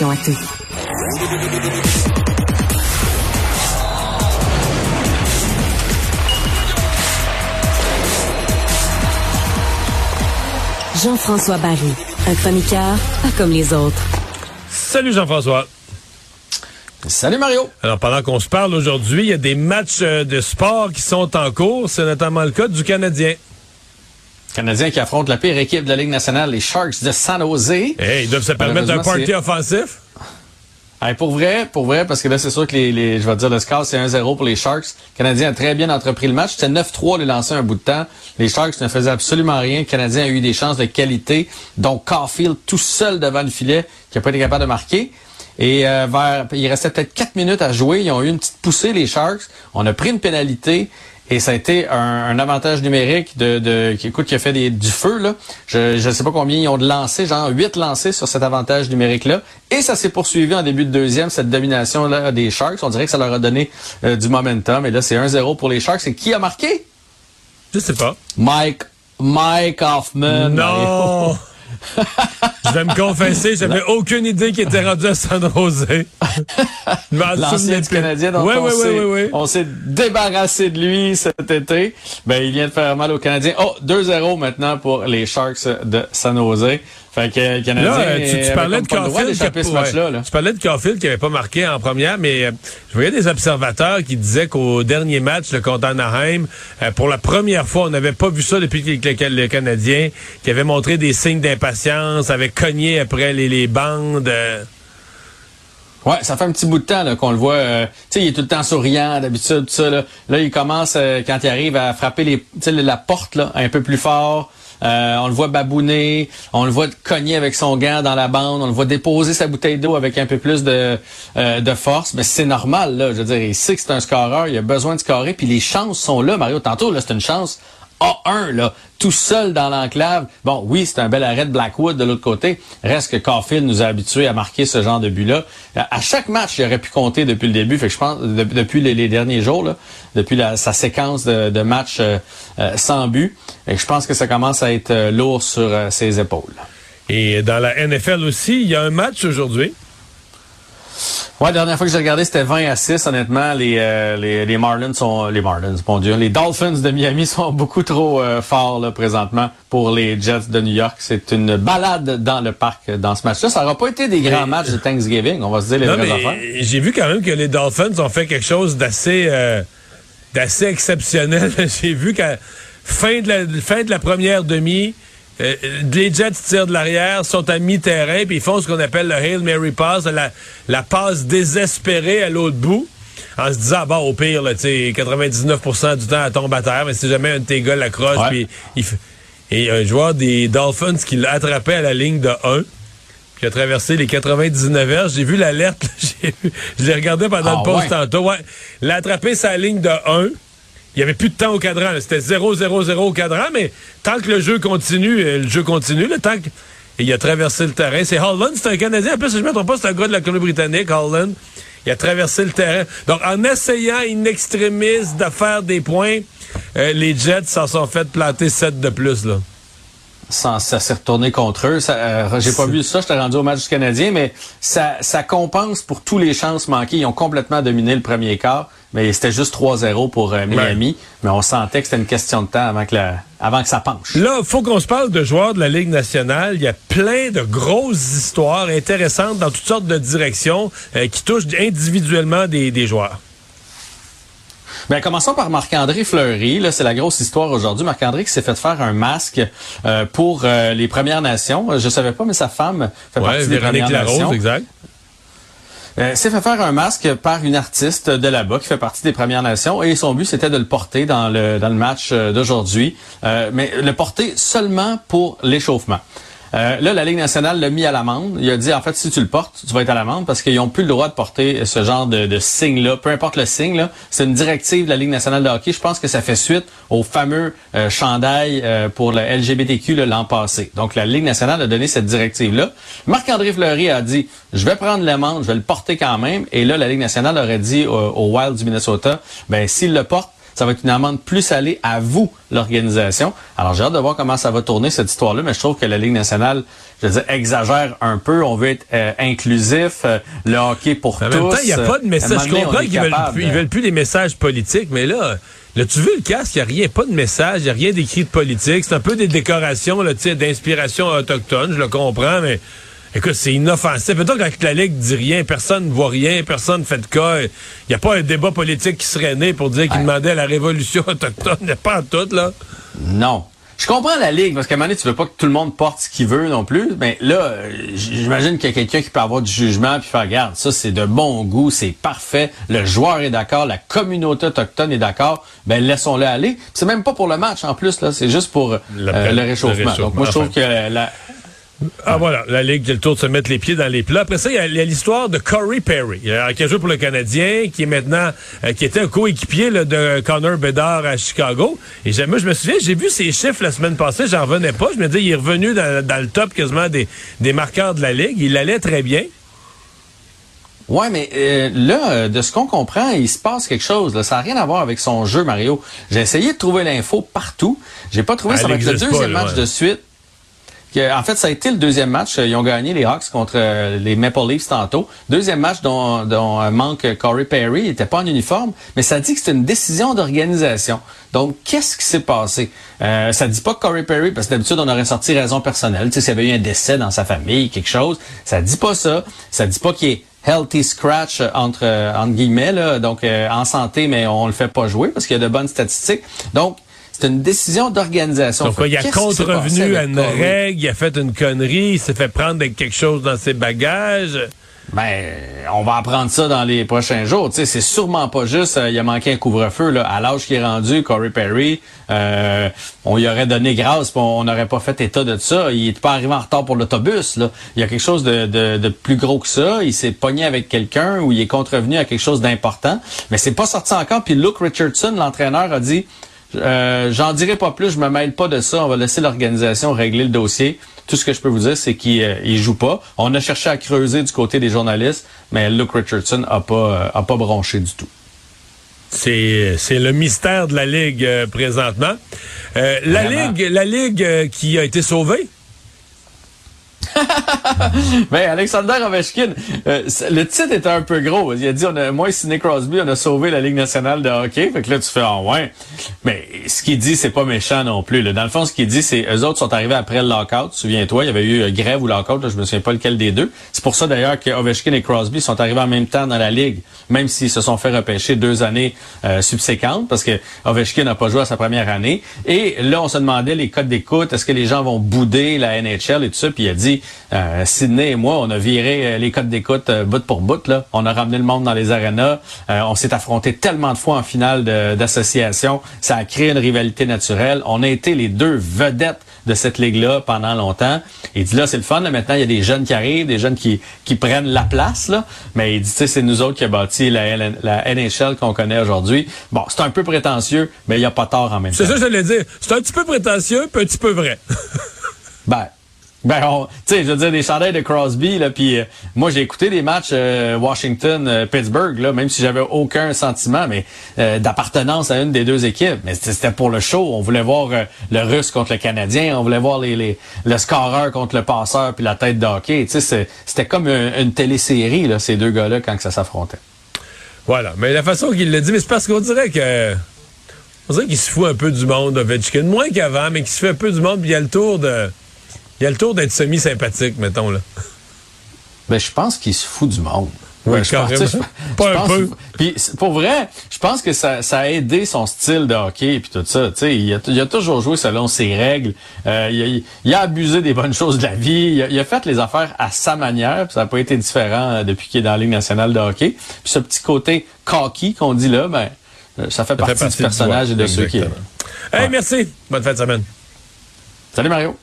solution à tout. Jean-François Barry, un chroniqueur pas comme les autres. Salut Jean-François. Salut Mario. Alors pendant qu'on se parle aujourd'hui, il y a des matchs euh, de sport qui sont en cours. C'est notamment le cas du Canadien. Canadien qui affronte la pire équipe de la Ligue nationale, les Sharks de San Jose. Hey, ils doivent se permettre d'un party offensif? Hey, pour vrai, pour vrai, parce que là, c'est sûr que les, les, je vais dire, le score, c'est 1-0 pour les Sharks. Le Canadien a très bien entrepris le match. C'était 9-3 les lancer un bout de temps. Les Sharks ne faisaient absolument rien. Le Canadien a eu des chances de qualité, donc Caulfield tout seul devant le filet, qui n'a pas été capable de marquer. Et euh, vers, il restait peut-être 4 minutes à jouer. Ils ont eu une petite poussée, les Sharks. On a pris une pénalité. Et ça a été un, un avantage numérique de, de qui, écoute, qui a fait des, du feu. Là. Je ne sais pas combien ils ont de lancés, genre 8 lancés sur cet avantage numérique-là. Et ça s'est poursuivi en début de deuxième, cette domination-là des Sharks. On dirait que ça leur a donné euh, du momentum. Et là, c'est 1-0 pour les Sharks. Et qui a marqué? Je sais pas. Mike, Mike Hoffman. Non! je vais me confesser, j'avais aucune idée qu'il était rendu à San Jose. L'ancien Canadien, donc ouais, on ouais, on s'est débarrassé de lui cet été. Ben, il vient de faire mal aux Canadiens. Oh, 2-0 maintenant pour les Sharks de San Jose. Fait que le Canadien Là, tu, tu parlais de Caulfield qui, ce match-là. Là. Tu parlais de Caulfield qui avait pas marqué en première, mais euh, je voyais des observateurs qui disaient qu'au dernier match le contre Anaheim, euh, pour la première fois, on n'avait pas vu ça depuis que le, le Canadien, qui avait montré des signes d'impatience, avait cogné après les, les bandes. Euh. Ouais, ça fait un petit bout de temps qu'on le voit. euh, tu sais, il est tout le temps souriant d'habitude, tout ça. Là, là il commence euh, quand il arrive à frapper les, la porte là, un peu plus fort. Euh, on le voit babouner, on le voit cogner avec son gant dans la bande, on le voit déposer sa bouteille d'eau avec un peu plus de, euh, de force. Mais c'est normal, là. Je veux dire, il sait que c'est un scoreur, il a besoin de scorer, puis les chances sont là. Mario, tantôt, là, c'est une chance A1, là, tout seul dans l'enclave. Bon, oui, c'est un bel arrêt de Blackwood de l'autre côté. Reste que Caulfield nous a habitués à marquer ce genre de but-là. À chaque match, il aurait pu compter depuis le début. Fait que je pense, de, depuis les, derniers jours, depuis sa séquence de, matchs euh, euh, sans but, et je pense que ça commence à être euh, lourd sur ses épaules. Et dans la NFL aussi, il y a un match aujourd'hui. Ouais, la dernière fois que j'ai regardé, c'était 20 à 6. Honnêtement, les, euh, les, les Marlins sont... Les Marlins, bon Dieu. Les Dolphins de Miami sont beaucoup trop euh, forts là, présentement pour les Jets de New York. C'est une balade dans le parc dans ce match-là. Ça n'aura pas été des grands matchs de Thanksgiving, on va se dire les non, vraies mais affaires. J'ai vu quand même que les Dolphins ont fait quelque chose d'assez euh, d'assez exceptionnel. j'ai vu qu'à fin de la fin de la première demi, euh, les Jets tirent de l'arrière, sont à mi-terrain, puis ils font ce qu'on appelle le Hail Mary Pass, la, la passe désespérée à l'autre bout, en se disant, bon, au pire, là, 99% du temps, elle tombe à terre, mais si jamais un de tes gars l'accroche, puis il fait- Et un joueur des Dolphins qui l'a attrapé à la ligne de 1, qui a traversé les 99 heures. J'ai vu l'alerte, je l'ai regardé pendant Ah, le poste ouais. tantôt. Ouais, l'a attrapé sa ligne de 1. Il n'y avait plus de temps au cadran. C'était 0-0-0 au cadran, mais tant que le jeu continue, euh, le jeu continue. Là, tant que... Et il a traversé le terrain. C'est Holland, c'est un Canadien. En plus, je ne me trompe pas, c'est un gars de la Colombie-Britannique, Holland. Il a traversé le terrain. Donc, en essayant in extremis de faire des points, euh, les Jets s'en sont fait planter 7 de plus. Là. Sans- ça s'est retourné contre eux. Ça, euh, J'ai pas vu ça, j'étais rendu au match du Canadien, mais ça, ça compense pour tous les chances manquées. Ils ont complètement dominé le premier quart, mais c'était juste 3-0 pour euh, Miami. Mais on sentait que c'était une question de temps avant que, la, avant que ça penche. Là, faut qu'on se parle de joueurs de la Ligue nationale. Il y a plein de grosses histoires intéressantes dans toutes sortes de directions euh, qui touchent individuellement des, des joueurs. Ben, commençons par Marc-André Fleury. Là, c'est la grosse histoire aujourd'hui. Marc-André qui s'est fait faire un masque euh, pour euh, les Premières Nations. Je savais pas, mais sa femme fait Ouais, partie des Véronique Premières Nations. Larose, exact. Euh, s'est fait faire un masque par une artiste de là-bas qui fait partie des Premières Nations et son but c'était de le porter dans le dans le match euh, d'aujourd'hui, Euh, mais le porter seulement pour l'échauffement. Euh, là, la Ligue nationale l'a mis à l'amende. Il a dit, en fait, si tu le portes, tu vas être à l'amende parce qu'ils n'ont plus le droit de porter ce genre de, signe-là. Peu importe le signe, c'est une directive de la Ligue nationale de hockey. Je pense que ça fait suite au fameux euh, chandail euh, pour le LGBTQ l'an passé. Donc, la Ligue nationale a donné cette directive-là. Marc-André Fleury a dit, je vais prendre l'amende, je vais le porter quand même. Et là, la Ligue nationale aurait dit au, au Wild du Minnesota, ben s'il le porte, Ça va être une amende plus salée à vous, l'organisation. Alors, j'ai hâte de voir comment ça va tourner, cette histoire-là, mais je trouve que la Ligue nationale, je veux dire, exagère un peu. On veut être euh, inclusif, euh, le hockey pour tous. En même temps, il n'y a pas de message. Je comprends qu'ils veulent, plus, ils veulent plus des messages politiques, mais là... Là, tu veux le casque, il n'y a rien, pas de message, il n'y a rien d'écrit de politique. C'est un peu des décorations d'inspiration autochtone, je le comprends, mais Écoute, c'est inoffensif. Peut-être quand la Ligue dit rien, personne ne voit rien, personne ne fait de cas. Il n'y a pas un débat politique qui serait né pour dire qu'il demandait la révolution autochtone. Pas en tout, là. Non. Je comprends la Ligue, parce qu'à un moment donné, tu veux pas que tout le monde porte ce qu'il veut non plus. Mais là, j'imagine qu'il y a quelqu'un qui peut avoir du jugement puis faire, regarde, ça c'est de bon goût, c'est parfait. Le joueur est d'accord, la communauté autochtone est d'accord. Ben laissons-le aller. C'est même pas pour le match en plus, là. C'est juste pour euh, le, réchauffement. Donc moi, je trouve que la, ah voilà, la Ligue le tour de se mettre les pieds dans les plats. Après ça, il y a, l'histoire de Corey Perry, euh, qui a joué pour le Canadien, qui est maintenant, euh, qui était un coéquipier de Connor Bedard à Chicago. Et moi, je me souviens, j'ai vu ses chiffres la semaine passée, j'en revenais pas. Je me disais, il est revenu dans, le top quasiment des, des marqueurs de la Ligue. Il allait très bien. Ouais, mais euh, là, de ce qu'on comprend, il se passe quelque chose. Ça n'a rien à voir avec son jeu, Mario. J'ai essayé de trouver l'info partout. J'ai pas trouvé. ça va être le deuxième match de suite en fait, ça a été le deuxième match. Ils ont gagné les Hawks contre euh, les Maple Leafs tantôt. Deuxième match dont, euh, manque Corey Perry. Il n'était pas en uniforme, mais ça dit que c'est une décision d'organisation. Donc, qu'est-ce qui s'est passé? Euh, ça dit pas Corey Perry, parce que d'habitude, on aurait sorti raison personnelle. Tu sais, s'il y avait eu un décès dans sa famille, quelque chose. Ça dit pas ça. Ça dit pas qu'il est healthy scratch entre, entre guillemets, là, donc en santé, mais on le fait pas jouer parce qu'il y a de bonnes statistiques. Donc, c'est une décision d'organisation. Donc, il a contrevenu à une règle, il a fait une connerie, il s'est fait prendre quelque chose dans ses bagages. Ben, on va apprendre ça dans les prochains jours. Tu sais, c'est sûrement pas juste. Euh, il a manqué un couvre-feu là à l'âge qui est rendu. Corey Perry, euh, on y aurait donné grâce, on n'aurait pas fait état de ça. Il est pas arrivé en retard pour l'autobus. Là, il y a quelque chose de, de, de plus gros que ça. Il s'est pogné avec quelqu'un ou il est contrevenu à quelque chose d'important. Mais c'est pas sorti encore. Puis Luke Richardson, l'entraîneur, a dit euh, J'en dirai pas plus, je me mêle pas de ça. On va laisser l'organisation régler le dossier. Tout ce que je peux vous dire, c'est qu'il euh, joue pas. On a cherché à creuser du côté des journalistes, mais Luke Richardson a pas euh, a pas bronché du tout. C'est le mystère de la ligue euh, présentement. la ligue la ligue qui a été sauvée. ben, Alexander Ovechkin, euh, le titre était un peu gros. Il a dit, on a, moi Sidney Crosby, on a sauvé la Ligue nationale de hockey. Fait que là, tu fais, ah ouais. Mais ce qu'il dit, c'est pas méchant non plus. Là. Dans le fond, ce qu'il dit, c'est, eux autres sont arrivés après le lockout. Souviens-toi, il y avait eu euh, grève ou lockout, là, je me souviens pas lequel des deux. C'est pour ça d'ailleurs que Ovechkin et Crosby sont arrivés en même temps dans la Ligue, même s'ils se sont fait repêcher deux années euh, subséquentes, parce que Ovechkin n'a pas joué à sa première année. Et là, on se demandait les codes d'écoute, est-ce que les gens vont bouder la NHL et tout ça? Puis il a dit, euh, Sydney et moi, on a viré euh, les codes d'écoute euh, bout pour bout. Là. On a ramené le monde dans les arénas. on s'est affronté tellement de fois en finale d'association. Ça a créé une rivalité naturelle. On a été les deux vedettes de cette ligue-là pendant longtemps. Il dit là, c'est le fun. Maintenant, il y a des jeunes qui arrivent, des jeunes qui, qui prennent la place. Là. Mais il dit, c'est nous autres qui avons bâti la, la NHL qu'on connaît aujourd'hui. Bon, c'est un peu prétentieux, mais il n'y a pas tort en même temps. C'est ça que j'allais dire. C'est un petit peu prétentieux, puis un petit peu vrai. ben, ben, tu sais, je veux dire, des chandails de Crosby, là, puis euh, moi, j'ai écouté des matchs euh, Washington-Pittsburgh, là, même si j'avais aucun sentiment mais euh, d'appartenance à une des deux équipes. Mais c'était pour le show. On voulait voir le Russe contre le Canadien, on voulait voir les, les, le scoreur contre le passeur, puis la tête de hockey. Tu sais, c'était comme une, une télésérie, là, ces deux gars-là, quand ça s'affrontait. Voilà. Mais la façon qu'il le dit, mais c'est parce qu'on dirait que... On dirait qu'il se fout un peu du monde, Ovechkin. Moins qu'avant, mais qu'il se fait un peu du monde, puis il y a le tour de il a le tour d'être semi-sympathique, mettons, là. Ben, je pense qu'il se fout du monde. Oui, carrément. pas un peu. Puis pour vrai, je pense que ça, ça, a aidé son style de hockey et tout ça. Tu sais, il a, il a toujours joué selon ses règles. Euh, il, a, il, a, abusé des bonnes choses de la vie. Il a, il a fait les affaires à sa manière. ça n'a pas été différent euh, depuis qu'il est dans la Ligue nationale de hockey. Puis ce petit côté cocky qu'on dit là, ben euh, ça fait, partie, du personnage et de ceux qui. Hey, merci. Bonne fin de semaine. Salut Mario.